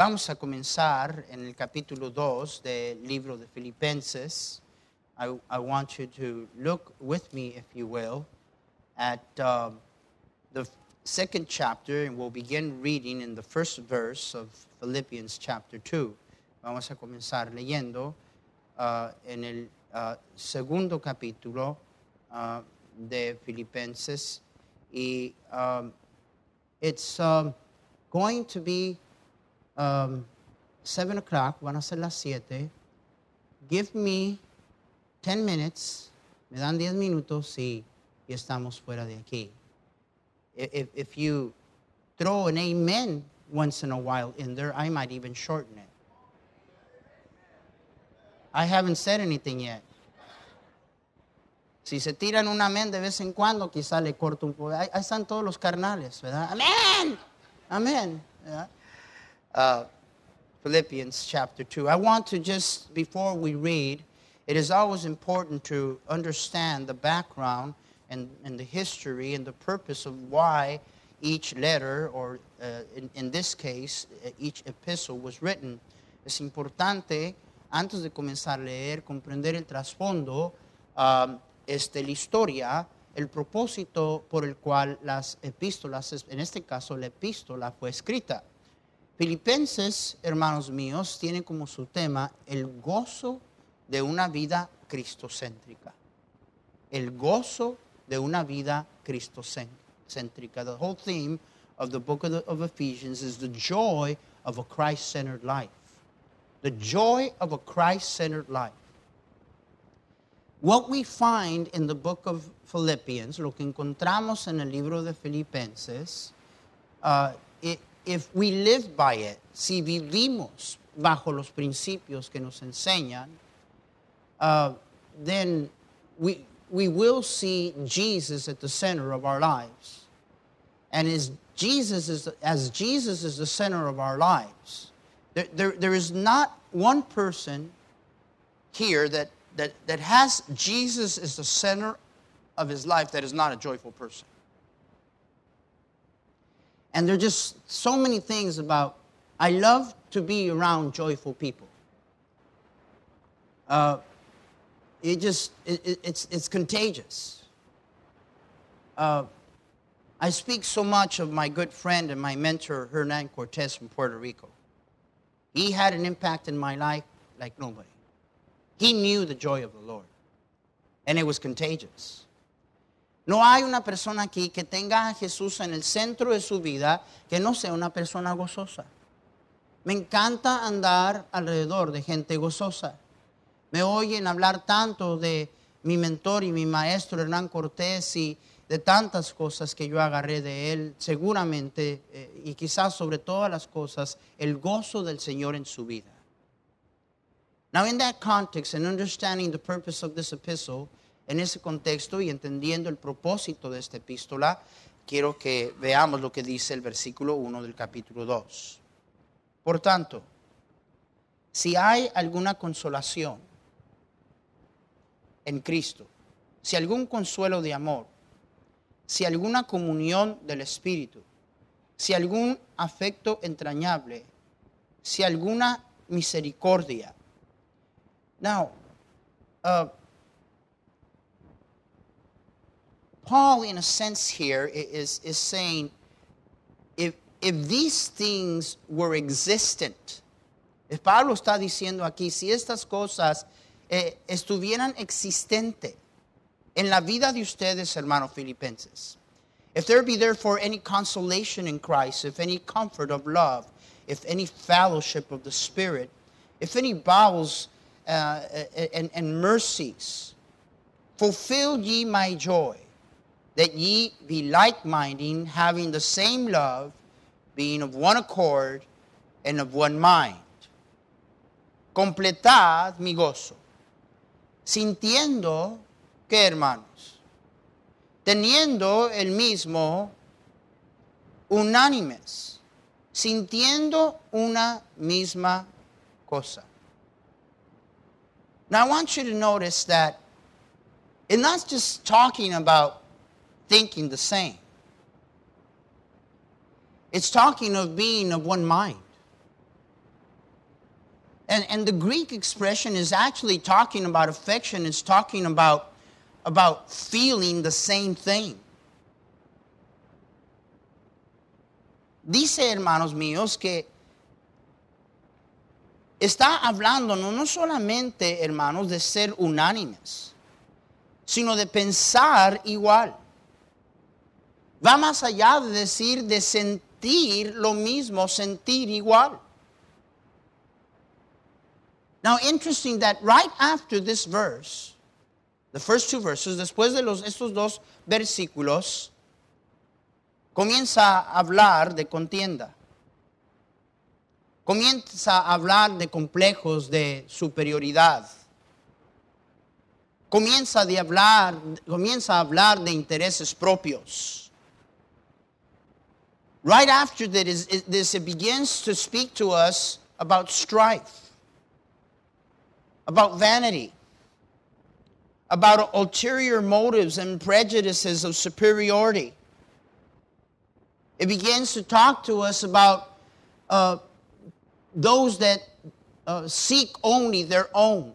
Vamos a comenzar en el capítulo 2 del libro de Filipenses. I, I, want you to look with me, if you will, at um, the second chapter, and we'll begin reading in the first verse of Philippians chapter 2. Vamos a comenzar leyendo uh, en el uh, segundo capítulo uh, de Filipenses. Y um, it's um, going to be um, 7 o'clock, van a ser las 7. Give me 10 minutes, me dan 10 minutos y, y estamos fuera de aquí. If, you throw an amen once in a while in there, I might even shorten it. I haven't said anything yet. Si se tiran un amén de vez en cuando, quizá le corto un poco. Ahí, están todos los carnales, ¿verdad? Amén. Amén. Uh, Philippians chapter 2. I want to just, before we read, it is always important to understand the background and, and the history and the purpose of why each letter, or uh, in, in this case, uh, each epistle was written. Es importante, antes de comenzar a leer, comprender el trasfondo, um, este, la historia, el propósito por el cual las epístolas, en este caso la epístola, fue escrita. Filipenses, hermanos míos, tiene como su tema el gozo de una vida cristocéntrica. El gozo de una vida cristocéntrica. The whole theme of the book of, Ephesians is the joy of a Christ-centered life. The joy of a Christ-centered life. What we find in the book of Philippians, lo que encontramos en el libro de Filipenses, uh, if we live by it, si vivimos bajo los principios que nos enseñan, uh, then we, we will see Jesus at the center of our lives. And as Jesus is, as Jesus is the center of our lives, there, there, there is not one person here that, that, that has Jesus as the center of his life that is not a joyful person. And there are just so many things about, I love to be around joyful people. Uh, it just, it, it's, it's contagious. Uh, I speak so much of my good friend and my mentor, Hernan Cortez from Puerto Rico. He had an impact in my life like nobody. He knew the joy of the Lord, and it was contagious. No hay una persona aquí que tenga a Jesús en el centro de su vida que no sea una persona gozosa. Me encanta andar alrededor de gente gozosa. Me oyen hablar tanto de mi mentor y mi maestro Hernán Cortés y de tantas cosas que yo agarré de él, seguramente, eh, y quizás sobre todas las cosas, el gozo del Señor en su vida. Now, in that context and understanding the purpose of this epistle, en ese contexto y entendiendo el propósito de esta epístola, quiero que veamos lo que dice el versículo 1 del capítulo 2. Por tanto, si hay alguna consolación en Cristo, si algún consuelo de amor, si alguna comunión del Espíritu, si algún afecto entrañable, si alguna misericordia. Now, uh, Paul, in a sense, here is, is saying if, if these things were existent, if Pablo está diciendo aquí, si estas cosas eh, estuvieran existentes en la vida de ustedes, hermanos filipenses, if there be therefore any consolation in Christ, if any comfort of love, if any fellowship of the Spirit, if any bowels uh, and, and mercies, fulfill ye my joy, that ye be like minded, having the same love, being of one accord and of one mind. Completad mi gozo, sintiendo que hermanos, teniendo el mismo unánimes, sintiendo una misma cosa. Now I want you to notice that it's not just talking about thinking the same. It's talking of being of one mind. And, and the Greek expression is actually talking about affection, it's talking about, about feeling the same thing. Dice, hermanos míos, que está hablando no, no solamente, hermanos, de ser unánimes, sino de pensar igual. Va más allá de decir de sentir lo mismo, sentir igual. Now, interesting that right after this verse, the first two verses, después de los, estos dos versículos, comienza a hablar de contienda. Comienza a hablar de complejos de superioridad. Comienza, de hablar, comienza a hablar de intereses propios. Right after that is, this, it begins to speak to us about strife, about vanity, about ulterior motives and prejudices of superiority. It begins to talk to us about uh, those that uh, seek only their own.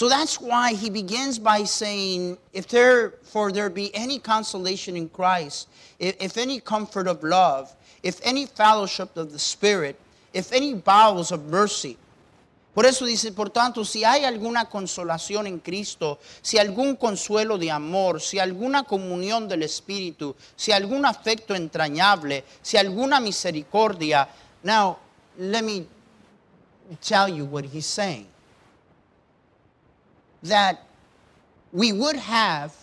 So that's why he begins by saying, if there for there be any consolation in Christ, if, if any comfort of love, if any fellowship of the Spirit, if any bowels of mercy, Por eso dice, por tanto, si hay alguna consolación en Cristo, si algún consuelo de amor, si alguna comunión del Espíritu, si algún afecto entrañable, si alguna misericordia. Now, let me tell you what he's saying. That we would have,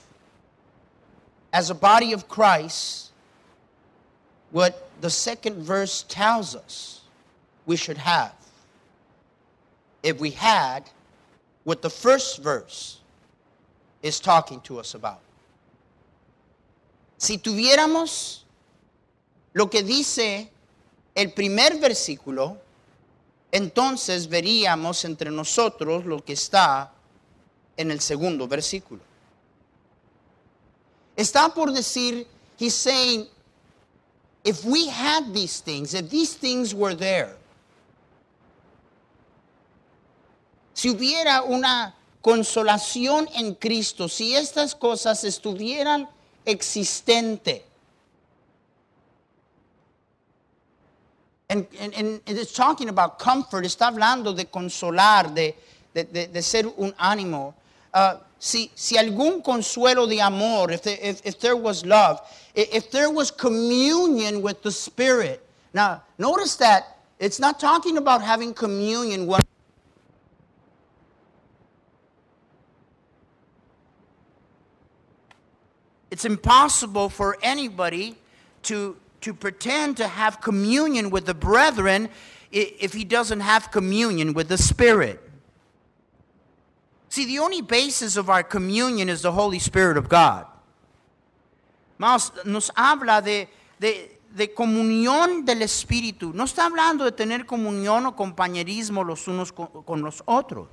as a body of Christ, what the second verse tells us we should have if we had what the first verse is talking to us about. Si tuviéramos lo que dice el primer versículo, entonces veríamos entre nosotros lo que está en el segundo versículo. Está por decir, he's saying, if we had these things, if these things were there, si hubiera una consolación en Cristo, si estas cosas estuvieran existentes, And, and, and, it's talking about comfort, está hablando de consolar, de, de, de, de ser un ánimo. Uh, si, si algún consuelo de amor, if there, if, if there was love, if there was communion with the Spirit. Now, notice that it's not talking about having communion one It's impossible for anybody to, to pretend to have communion with the brethren if he doesn't have communion with the Spirit. See, the only basis of our communion is the Holy Spirit of God. Nos, habla de, de, comunión del Espíritu. No está hablando de tener comunión o compañerismo los unos con, los otros.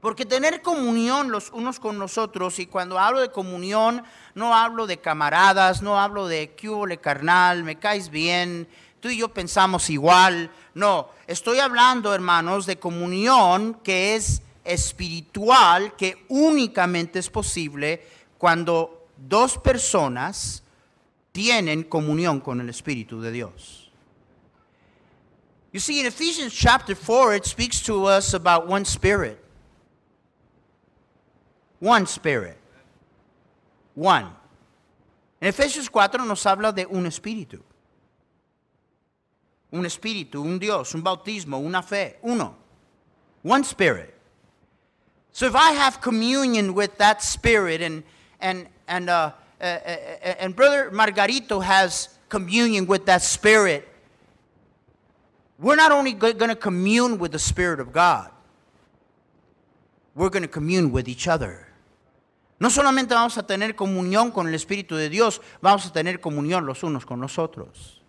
Porque tener comunión los unos con nosotros, y cuando hablo de comunión, no hablo de camaradas, no hablo de que carnal, me caes bien, tú y yo pensamos igual. No, estoy hablando, hermanos, de comunión que es espiritual, que únicamente es posible cuando dos personas tienen comunión con el Espíritu de Dios. You see, in Ephesians chapter 4, it speaks to us about one spirit. One Spirit. One. En Efesios 4 nos habla de un espíritu. Un espíritu, un Dios, un bautismo, una fe, uno. One spirit. So if I have communion with that spirit and and and uh, uh, uh, and brother Margarito has communion with that spirit, we're not only going to commune with the spirit of God. We're going to commune with each other. No solamente vamos a tener comunión con el Espíritu de Dios, vamos a tener comunión los unos con los otros.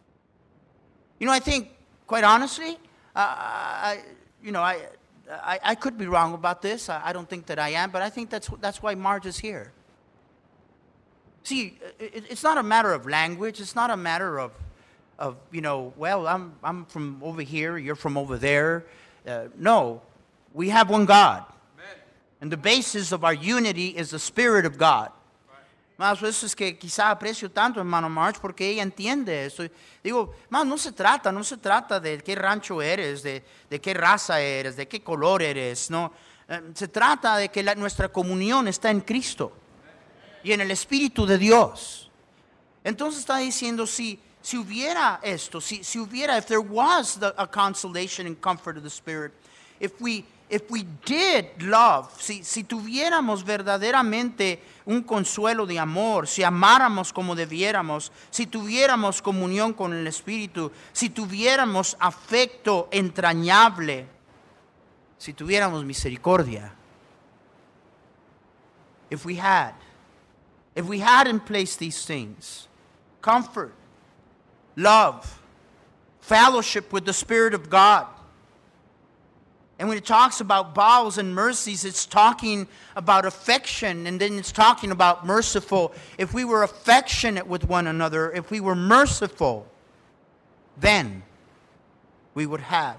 You know, I think, quite honestly, uh, I, you know, I, I, I, could be wrong about this. I, I, don't think that I am, but I think that's, that's why Marge is here. See, it, it's not a matter of language. It's not a matter of, of you know, well, I'm, I'm from over here, you're from over there. Uh, no, we have one God. And the basis of our unity is the Spirit of God. Más eso es que quizá aprecio tanto hermano March porque ella entiende eso. Digo, más no se trata, no se trata de qué rancho eres, de, de qué raza eres, de qué color eres, no. Eh, se trata de que la, nuestra comunión está en Cristo y en el Espíritu de Dios. Entonces está diciendo, si, si hubiera esto, si, si hubiera, if there was the, a consolation and comfort of the Spirit, if we if we did love, si, si tuviéramos verdaderamente un consuelo de amor, si amáramos como debiéramos, si tuviéramos comunión con el Espíritu, si tuviéramos afecto entrañable, si tuviéramos misericordia. If we had, if we had in place these things, comfort, love, fellowship with the Spirit of God, and when it talks about bowels and mercies, it's talking about affection and then it's talking about merciful. If we were affectionate with one another, if we were merciful, then we would have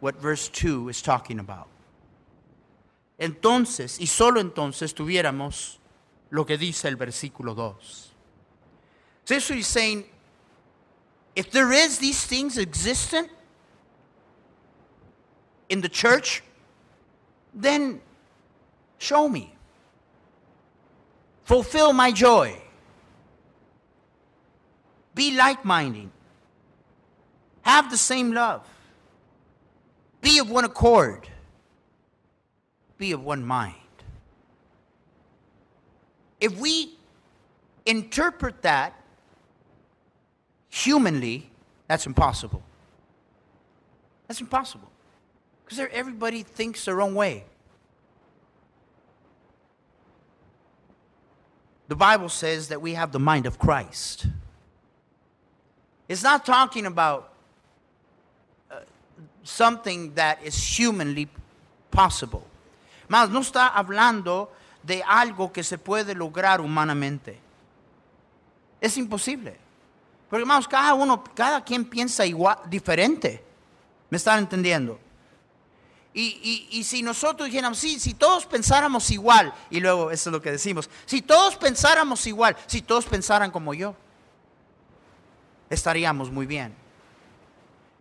what verse 2 is talking about. Entonces, y solo entonces, tuviéramos lo que dice el versículo 2. So this he's saying, if there is these things existent, in the church, then show me. Fulfill my joy. Be like minded. Have the same love. Be of one accord. Be of one mind. If we interpret that humanly, that's impossible. That's impossible. Because everybody thinks their own way. The Bible says that we have the mind of Christ. It's not talking about uh, something that is humanly possible. Mas no está hablando de algo que se puede lograr humanamente. Es imposible. Porque, hermanos, cada uno, cada quien piensa igual, diferente. ¿Me están entendiendo? Y, si nosotros dijéramos, sí, si todos pensáramos igual, y luego eso es lo que decimos, si todos pensáramos igual, si todos pensaran como yo, estaríamos muy bien.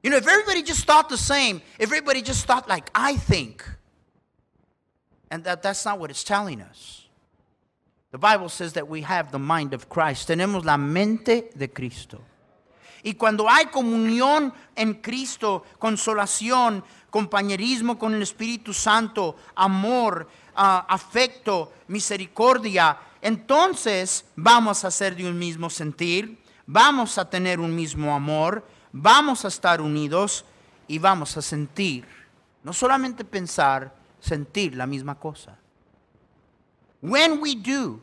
You know, if everybody just thought the same, if everybody just thought like I think, and that, that's not what it's telling us. The Bible says that we have the mind of Christ. Tenemos la mente de Cristo. Y cuando hay comunión en Cristo, consolación, compañerismo con el Espíritu Santo, amor, uh, afecto, misericordia, entonces vamos a ser de un mismo sentir, vamos a tener un mismo amor, vamos a estar unidos y vamos a sentir, no solamente pensar, sentir la misma cosa. When we do,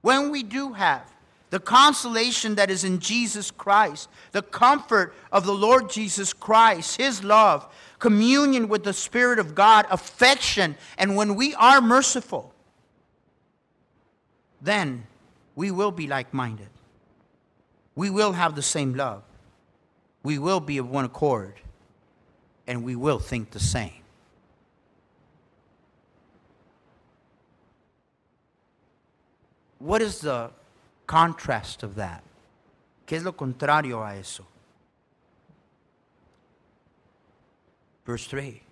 when we do have the consolation that is in Jesus Christ, the comfort of the Lord Jesus Christ, His love, communion with the Spirit of God, affection, and when we are merciful, then we will be like minded. We will have the same love. We will be of one accord. And we will think the same. What is the contrast of that? ¿Qué es lo contrario a eso? Verse 3,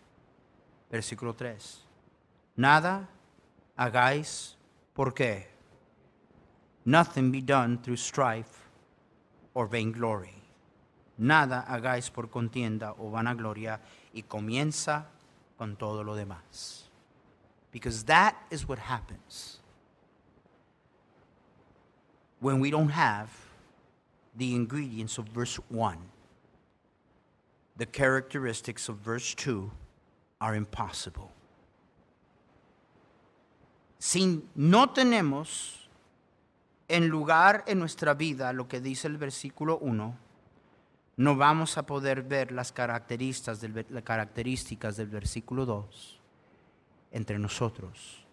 versículo 3. Nada hagáis, ¿por qué? Nothing be done through strife or vainglory. Nada hagáis por contienda o vanagloria y comienza con todo lo demás. Because that is what happens when we don't have the ingredients of verse 1. The characteristics of verse 2 are impossible. Si no tenemos en lugar en nuestra vida lo que dice el versículo 1, no vamos a poder ver las características del, las características del versículo 2 entre nosotros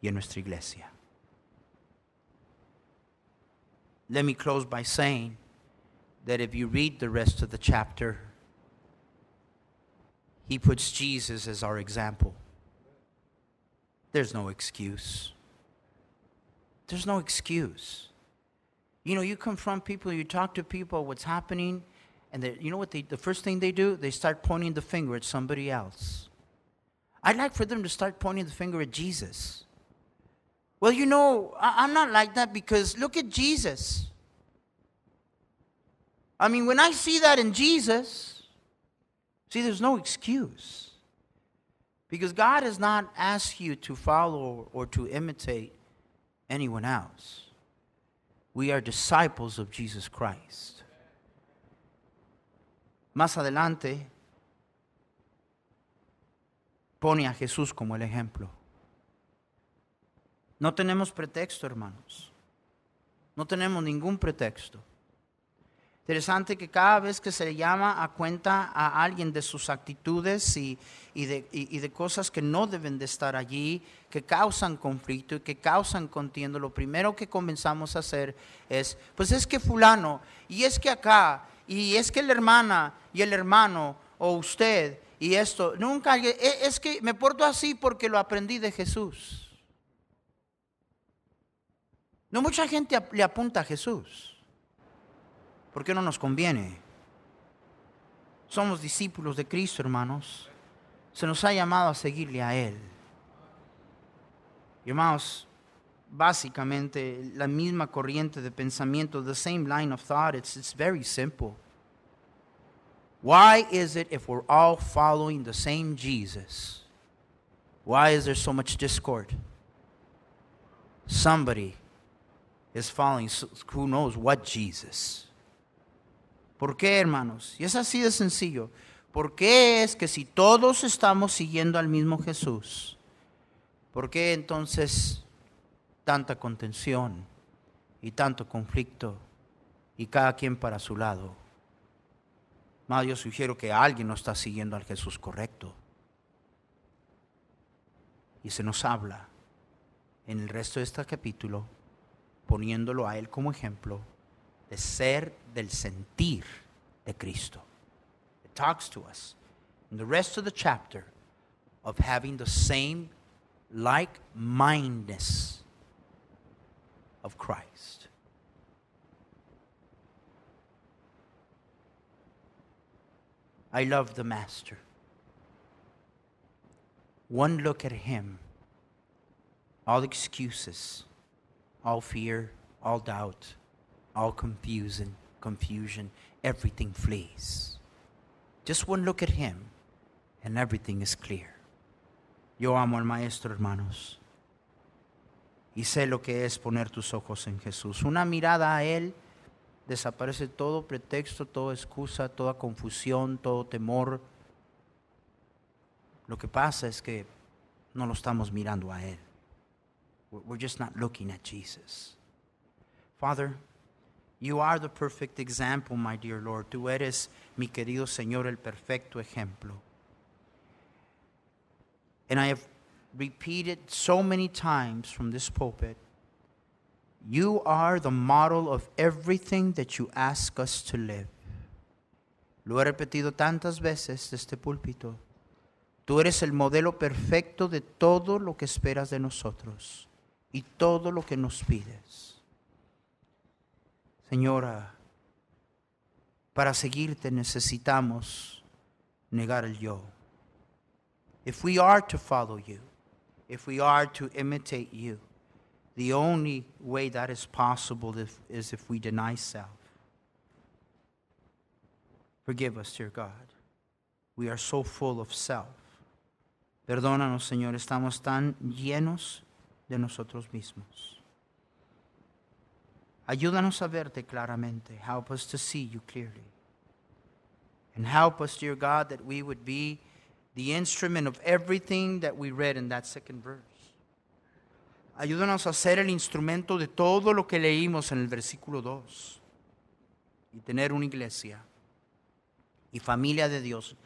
y en nuestra iglesia. Let me close by saying that if you read the rest of the chapter, he puts Jesus as our example. There's no excuse. There's no excuse. You know, you confront people, you talk to people, what's happening, and you know what they, the first thing they do? They start pointing the finger at somebody else. I'd like for them to start pointing the finger at Jesus. Well, you know, I, I'm not like that because look at Jesus. I mean, when I see that in Jesus, see, there's no excuse. Because God has not asked you to follow or to imitate anyone else. We are disciples of Jesus Christ. Más adelante, pone a Jesús como el ejemplo. No tenemos pretexto, hermanos. No tenemos ningún pretexto. Interesante que cada vez que se le llama a cuenta a alguien de sus actitudes y, y de, y- de cosas que no deben de estar allí, que causan conflicto y que causan contienda, lo primero que comenzamos a hacer es, pues es que fulano, y es que acá, y es que la hermana y el hermano, o usted, y esto, nunca, e- es que me porto así porque lo aprendí de Jesús. No mucha gente le apunta a Jesús. porque no nos conviene. Somos discípulos de Cristo, hermanos. Se nos ha llamado a seguirle a Él. Hermanos, básicamente la misma corriente de pensamiento, the same line of thought, it's, it's very simple. Why is it if we're all following the same Jesus, why is there so much discord? Somebody is following who knows what Jesus. ¿Por qué, hermanos? Y es así de sencillo. ¿Por qué es que si todos estamos siguiendo al mismo Jesús, ¿por qué entonces tanta contención y tanto conflicto y cada quien para su lado? Más yo sugiero que alguien no está siguiendo al Jesús correcto. Y se nos habla en el resto de este capítulo, poniéndolo a Él como ejemplo, de ser del sentir de Cristo. It talks to us in the rest of the chapter of having the same like mindedness of Christ. I love the Master. One look at him, all excuses, all fear, all doubt, all confusion, confusion, everything flees. Just one look at him and everything is clear. Yo amo al maestro, hermanos. Y sé lo que es poner tus ojos en Jesús. Una mirada a él desaparece todo pretexto, toda excusa, toda confusión, todo temor. Lo que pasa es que no lo estamos mirando a él. We're just not looking at Jesus. Father, you are the perfect example, my dear Lord. Tú eres, mi querido Señor, el perfecto ejemplo. And I have repeated so many times from this pulpit you are the model of everything that you ask us to live. Lo he repetido tantas veces de este púlpito. Tú eres el modelo perfecto de todo lo que esperas de nosotros y todo lo que nos pides. Señora, para seguirte necesitamos negar el yo. If we are to follow you, if we are to imitate you, The only way that is possible if, is if we deny self. Forgive us, dear God. We are so full of self. Perdónanos, Señor, estamos tan llenos de nosotros mismos. Ayúdanos a verte claramente. Help us to see you clearly. And help us, dear God, that we would be the instrument of everything that we read in that second verse. Ayúdanos a ser el instrumento de todo lo que leímos en el versículo 2 y tener una iglesia y familia de Dios.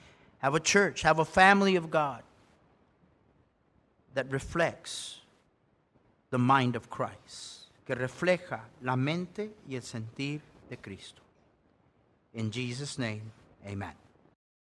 Have a church, have a family of God that reflects the mind of Christ, que refleja la mente y el sentir de Cristo. In Jesus' name, amen.